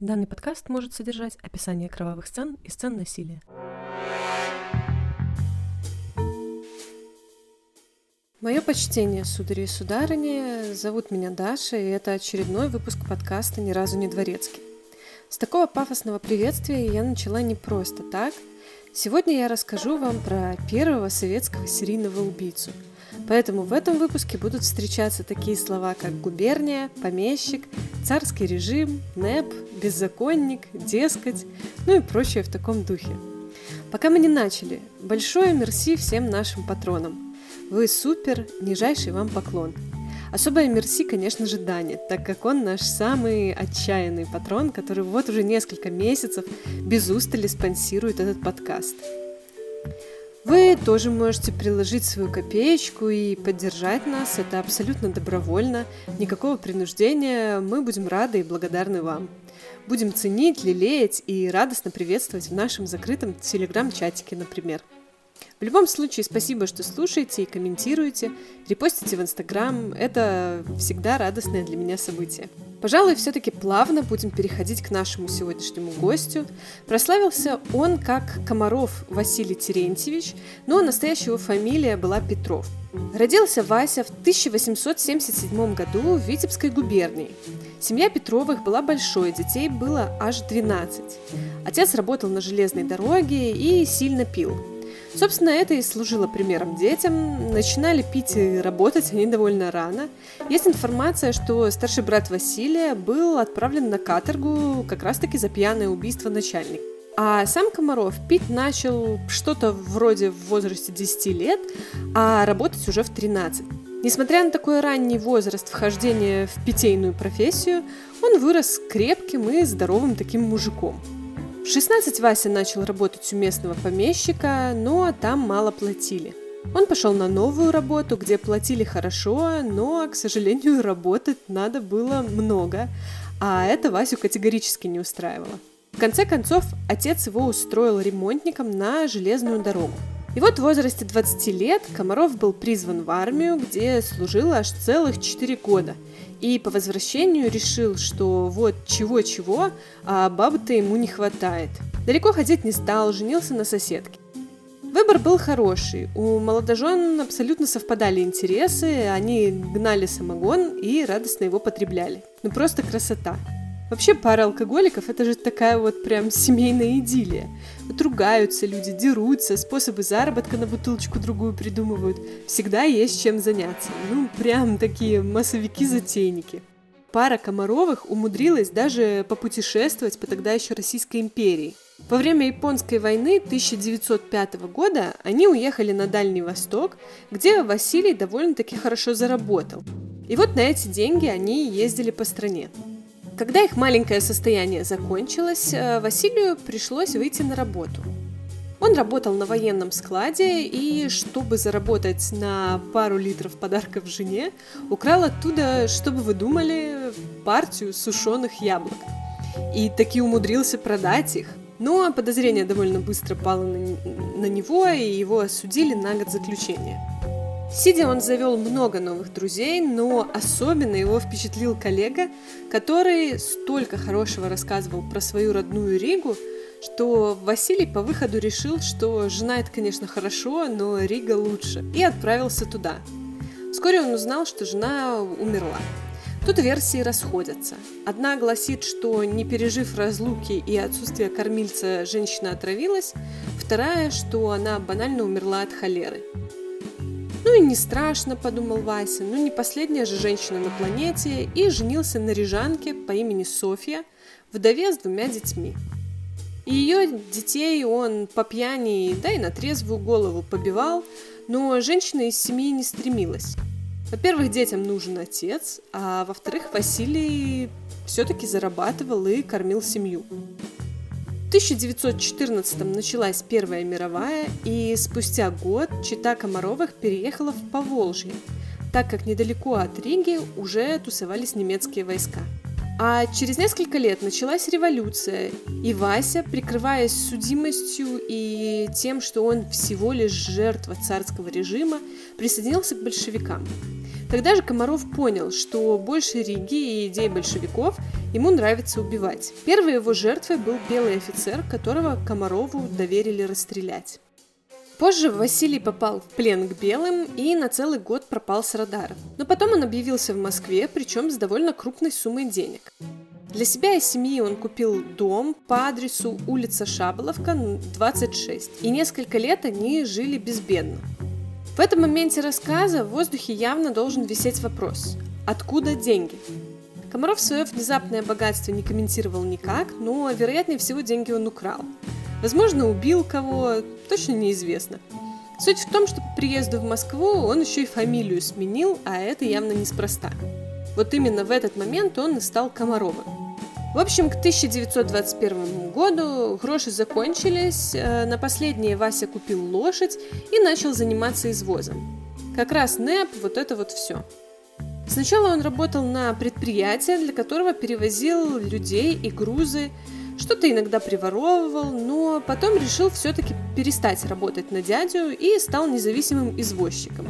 Данный подкаст может содержать описание кровавых сцен и сцен насилия. Мое почтение, судари и сударыни, зовут меня Даша, и это очередной выпуск подкаста «Ни разу не дворецкий». С такого пафосного приветствия я начала не просто так. Сегодня я расскажу вам про первого советского серийного убийцу – Поэтому в этом выпуске будут встречаться такие слова, как губерния, помещик, царский режим, НЭП, беззаконник, дескать, ну и прочее в таком духе. Пока мы не начали, большое мерси всем нашим патронам. Вы супер, нижайший вам поклон. Особое мерси, конечно же, Дане, так как он наш самый отчаянный патрон, который вот уже несколько месяцев без устали спонсирует этот подкаст. Вы тоже можете приложить свою копеечку и поддержать нас. Это абсолютно добровольно, никакого принуждения. Мы будем рады и благодарны вам. Будем ценить, лелеять и радостно приветствовать в нашем закрытом телеграм-чатике, например. В любом случае, спасибо, что слушаете и комментируете, репостите в Инстаграм. Это всегда радостное для меня событие. Пожалуй, все-таки плавно будем переходить к нашему сегодняшнему гостю. Прославился он как Комаров Василий Терентьевич, но настоящая его фамилия была Петров. Родился Вася в 1877 году в Витебской губернии. Семья Петровых была большой, детей было аж 12. Отец работал на железной дороге и сильно пил. Собственно, это и служило примером детям. Начинали пить и работать они довольно рано. Есть информация, что старший брат Василия был отправлен на каторгу как раз-таки за пьяное убийство начальника. А сам Комаров пить начал что-то вроде в возрасте 10 лет, а работать уже в 13. Несмотря на такой ранний возраст вхождения в питейную профессию, он вырос крепким и здоровым таким мужиком – в 16 Вася начал работать у местного помещика, но там мало платили. Он пошел на новую работу, где платили хорошо, но, к сожалению, работать надо было много, а это Васю категорически не устраивало. В конце концов, отец его устроил ремонтником на железную дорогу. И вот в возрасте 20 лет Комаров был призван в армию, где служил аж целых 4 года – и по возвращению решил, что вот чего-чего, а бабы-то ему не хватает. Далеко ходить не стал, женился на соседке. Выбор был хороший. У молодожен абсолютно совпадали интересы, они гнали самогон и радостно его потребляли. Ну просто красота. Вообще пара алкоголиков это же такая вот прям семейная идиллия. Вот ругаются люди, дерутся, способы заработка на бутылочку другую придумывают. Всегда есть чем заняться. Ну, прям такие массовики-затейники. Пара Комаровых умудрилась даже попутешествовать по тогда еще Российской империи. Во время Японской войны 1905 года они уехали на Дальний Восток, где Василий довольно-таки хорошо заработал. И вот на эти деньги они ездили по стране. Когда их маленькое состояние закончилось, э, Василию пришлось выйти на работу. Он работал на военном складе и, чтобы заработать на пару литров подарков жене, украл оттуда, чтобы вы думали, партию сушеных яблок. И таки умудрился продать их. Но подозрение довольно быстро пало на, на него, и его осудили на год заключения. Сидя он завел много новых друзей, но особенно его впечатлил коллега, который столько хорошего рассказывал про свою родную Ригу, что Василий по выходу решил, что жена это, конечно, хорошо, но Рига лучше, и отправился туда. Вскоре он узнал, что жена умерла. Тут версии расходятся. Одна гласит, что не пережив разлуки и отсутствие кормильца, женщина отравилась, вторая, что она банально умерла от холеры. Ну и не страшно, подумал Вася, ну не последняя же женщина на планете, и женился на рижанке по имени Софья, вдове с двумя детьми. И ее детей он по пьяни, да и на трезвую голову побивал, но женщина из семьи не стремилась. Во-первых, детям нужен отец, а во-вторых, Василий все-таки зарабатывал и кормил семью. В 1914 началась Первая мировая, и спустя год чита Комаровых переехала в Поволжье, так как недалеко от Риги уже тусовались немецкие войска. А через несколько лет началась революция, и Вася, прикрываясь судимостью и тем, что он всего лишь жертва царского режима, присоединился к большевикам. Тогда же Комаров понял, что больше Риги и идей большевиков Ему нравится убивать. Первой его жертвой был белый офицер, которого Комарову доверили расстрелять. Позже Василий попал в плен к белым и на целый год пропал с радаров. Но потом он объявился в Москве, причем с довольно крупной суммой денег. Для себя и семьи он купил дом по адресу улица Шаболовка, 26, и несколько лет они жили безбедно. В этом моменте рассказа в воздухе явно должен висеть вопрос – откуда деньги? Комаров свое внезапное богатство не комментировал никак, но, вероятнее всего, деньги он украл. Возможно, убил кого, точно неизвестно. Суть в том, что по приезду в Москву он еще и фамилию сменил, а это явно неспроста. Вот именно в этот момент он и стал Комаровым. В общем, к 1921 году гроши закончились, э, на последнее Вася купил лошадь и начал заниматься извозом. Как раз НЭП, вот это вот все. Сначала он работал на предприятии, для которого перевозил людей и грузы, что-то иногда приворовывал, но потом решил все-таки перестать работать на дядю и стал независимым извозчиком.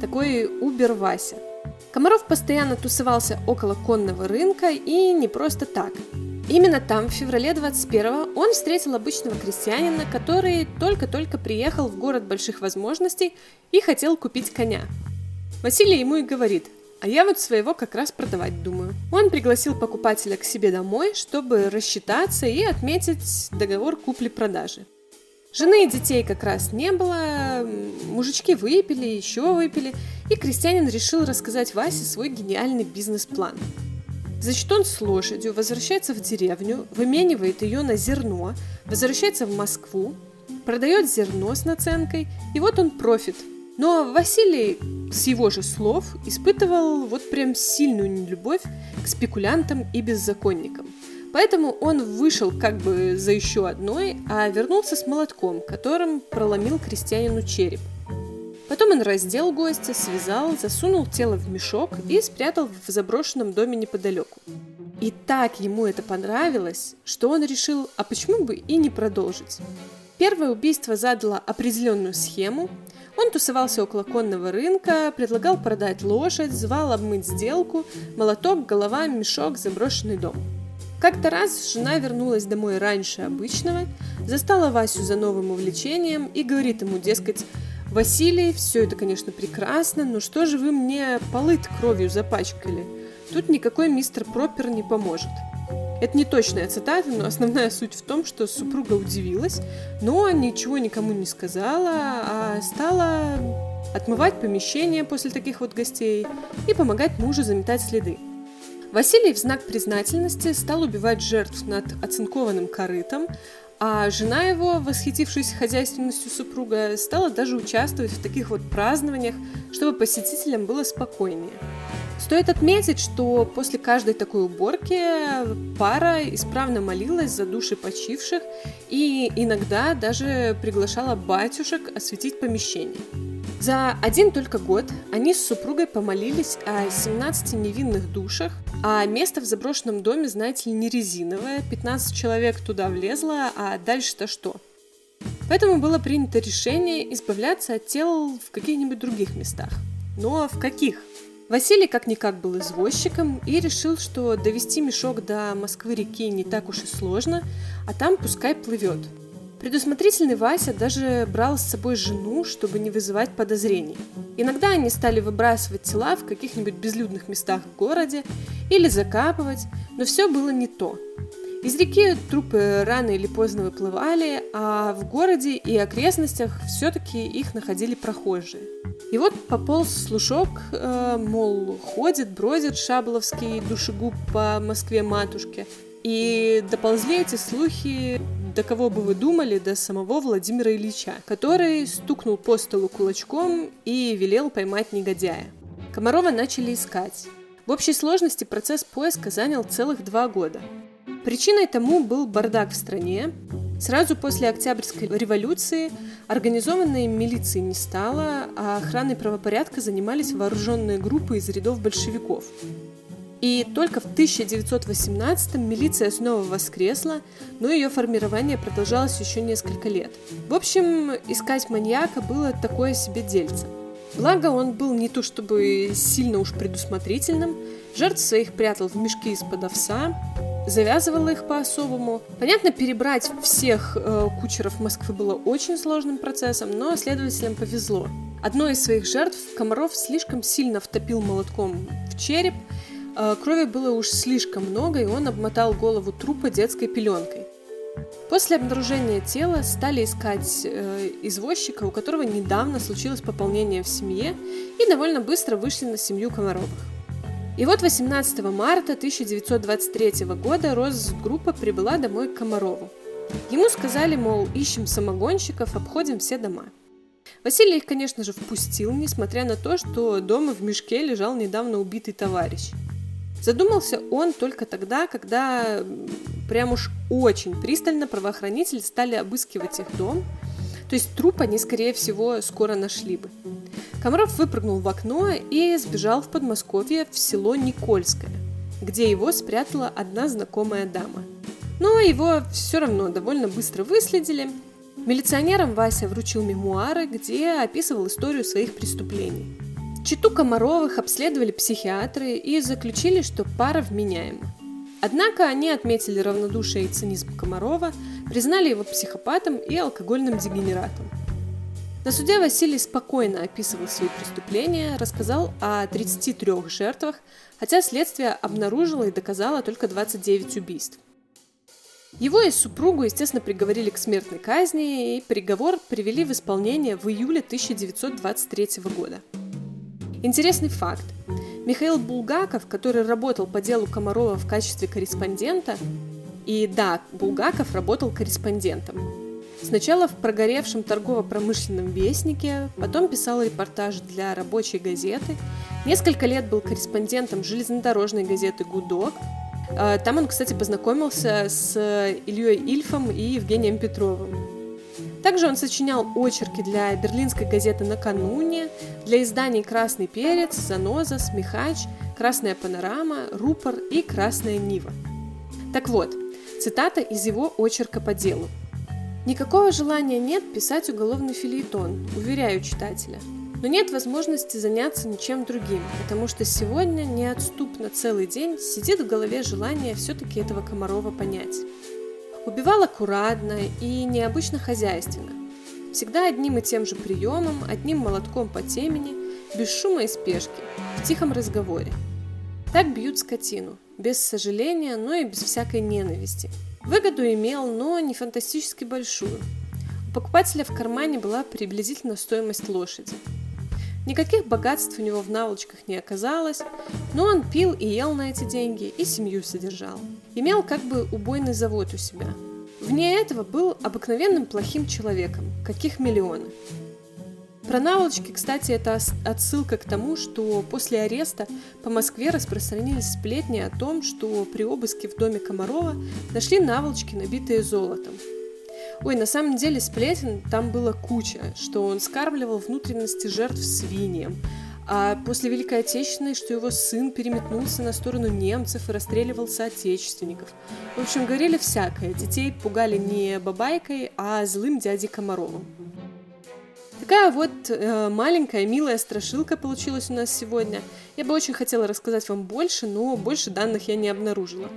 Такой Убер Вася – Комаров постоянно тусовался около конного рынка и не просто так. Именно там, в феврале 21 он встретил обычного крестьянина, который только-только приехал в город больших возможностей и хотел купить коня. Василий ему и говорит, а я вот своего как раз продавать думаю. Он пригласил покупателя к себе домой, чтобы рассчитаться и отметить договор купли-продажи. Жены и детей как раз не было, мужички выпили, еще выпили, и крестьянин решил рассказать Васе свой гениальный бизнес-план. Значит, он с лошадью возвращается в деревню, выменивает ее на зерно, возвращается в Москву, продает зерно с наценкой, и вот он профит. Но Василий, с его же слов, испытывал вот прям сильную нелюбовь к спекулянтам и беззаконникам – Поэтому он вышел как бы за еще одной, а вернулся с молотком, которым проломил крестьянину череп. Потом он раздел гостя, связал, засунул тело в мешок и спрятал в заброшенном доме неподалеку. И так ему это понравилось, что он решил, а почему бы и не продолжить. Первое убийство задало определенную схему. Он тусовался около конного рынка, предлагал продать лошадь, звал обмыть сделку, молоток, голова, мешок, заброшенный дом – как-то раз жена вернулась домой раньше обычного, застала Васю за новым увлечением и говорит ему, дескать, «Василий, все это, конечно, прекрасно, но что же вы мне полы кровью запачкали? Тут никакой мистер Пропер не поможет». Это не точная цитата, но основная суть в том, что супруга удивилась, но ничего никому не сказала, а стала отмывать помещение после таких вот гостей и помогать мужу заметать следы. Василий в знак признательности стал убивать жертв над оцинкованным корытом, а жена его, восхитившись хозяйственностью супруга, стала даже участвовать в таких вот празднованиях, чтобы посетителям было спокойнее. Стоит отметить, что после каждой такой уборки пара исправно молилась за души почивших и иногда даже приглашала батюшек осветить помещение. За один только год они с супругой помолились о 17 невинных душах, а место в заброшенном доме, знаете ли, не резиновое, 15 человек туда влезло, а дальше-то что? Поэтому было принято решение избавляться от тел в каких-нибудь других местах. Но в каких? Василий как-никак был извозчиком и решил, что довести мешок до Москвы-реки не так уж и сложно, а там пускай плывет – Предусмотрительный Вася даже брал с собой жену, чтобы не вызывать подозрений. Иногда они стали выбрасывать тела в каких-нибудь безлюдных местах в городе или закапывать, но все было не то. Из реки трупы рано или поздно выплывали, а в городе и окрестностях все-таки их находили прохожие. И вот пополз слушок, э, мол, ходит, бродит шабловский душегуб по Москве-матушке. И доползли эти слухи до кого бы вы думали, до самого Владимира Ильича, который стукнул по столу кулачком и велел поймать негодяя. Комарова начали искать. В общей сложности процесс поиска занял целых два года. Причиной тому был бардак в стране. Сразу после Октябрьской революции организованной милиции не стало, а охраной правопорядка занимались вооруженные группы из рядов большевиков. И только в 1918 милиция снова воскресла, но ее формирование продолжалось еще несколько лет. В общем, искать маньяка было такое себе дельце. Благо, он был не то чтобы сильно уж предусмотрительным, Жертв своих прятал в мешки из-под овса, завязывала их по-особому. Понятно, перебрать всех э, кучеров Москвы было очень сложным процессом, но следователям повезло. Одной из своих жертв Комаров слишком сильно втопил молотком в череп, крови было уж слишком много, и он обмотал голову трупа детской пеленкой. После обнаружения тела стали искать э, извозчика, у которого недавно случилось пополнение в семье, и довольно быстро вышли на семью Комаровых. И вот 18 марта 1923 года Росгруппа прибыла домой к Комарову. Ему сказали, мол, ищем самогонщиков, обходим все дома. Василий их, конечно же, впустил, несмотря на то, что дома в мешке лежал недавно убитый товарищ. Задумался он только тогда, когда прям уж очень пристально правоохранители стали обыскивать их дом, то есть труп они, скорее всего, скоро нашли бы. Комаров выпрыгнул в окно и сбежал в Подмосковье в село Никольское, где его спрятала одна знакомая дама. Но его все равно довольно быстро выследили. Милиционерам Вася вручил мемуары, где описывал историю своих преступлений. Читу Комаровых обследовали психиатры и заключили, что пара вменяема. Однако они отметили равнодушие и цинизм Комарова, признали его психопатом и алкогольным дегенератом – на суде Василий спокойно описывал свои преступления, рассказал о 33 жертвах, хотя следствие обнаружило и доказало только 29 убийств. Его и супругу, естественно, приговорили к смертной казни, и приговор привели в исполнение в июле 1923 года. Интересный факт. Михаил Булгаков, который работал по делу Комарова в качестве корреспондента, и да, Булгаков работал корреспондентом, Сначала в прогоревшем торгово-промышленном вестнике, потом писал репортаж для рабочей газеты. Несколько лет был корреспондентом железнодорожной газеты «Гудок». А, там он, кстати, познакомился с Ильей Ильфом и Евгением Петровым. Также он сочинял очерки для берлинской газеты «Накануне», для изданий «Красный перец», «Заноза», «Смехач», «Красная панорама», «Рупор» и «Красная Нива». Так вот, цитата из его очерка по делу – Никакого желания нет писать уголовный филеетон, уверяю читателя. Но нет возможности заняться ничем другим, потому что сегодня неотступно целый день сидит в голове желание все-таки этого Комарова понять. Убивал аккуратно и необычно хозяйственно. Всегда одним и тем же приемом, одним молотком по темени, без шума и спешки, в тихом разговоре. Так бьют скотину, без сожаления, но и без всякой ненависти – Выгоду имел, но не фантастически большую. У покупателя в кармане была приблизительно стоимость лошади. Никаких богатств у него в наволочках не оказалось, но он пил и ел на эти деньги и семью содержал. Имел как бы убойный завод у себя. Вне этого был обыкновенным плохим человеком, каких миллионы. Про наволочки, кстати, это отсылка к тому, что после ареста по Москве распространились сплетни о том, что при обыске в доме Комарова нашли наволочки, набитые золотом. Ой, на самом деле сплетен там было куча, что он скармливал внутренности жертв свиньям, а после Великой Отечественной, что его сын переметнулся на сторону немцев и расстреливал соотечественников. В общем, говорили всякое. Детей пугали не бабайкой, а злым дядей Комаровым. Такая вот э, маленькая, милая страшилка получилась у нас сегодня. Я бы очень хотела рассказать вам больше, но больше данных я не обнаружила.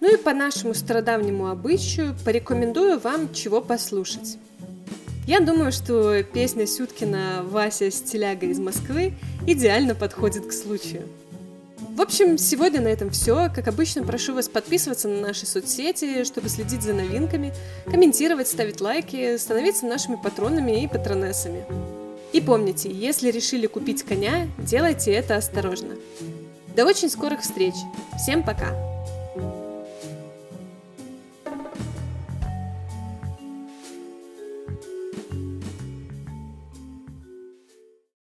Ну и по нашему стародавнему обычаю порекомендую вам чего послушать. Я думаю, что песня Сюткина «Вася стиляга из Москвы» идеально подходит к случаю. В общем, сегодня на этом все. Как обычно, прошу вас подписываться на наши соцсети, чтобы следить за новинками, комментировать, ставить лайки, становиться нашими патронами и патронессами. И помните, если решили купить коня, делайте это осторожно. До очень скорых встреч. Всем пока!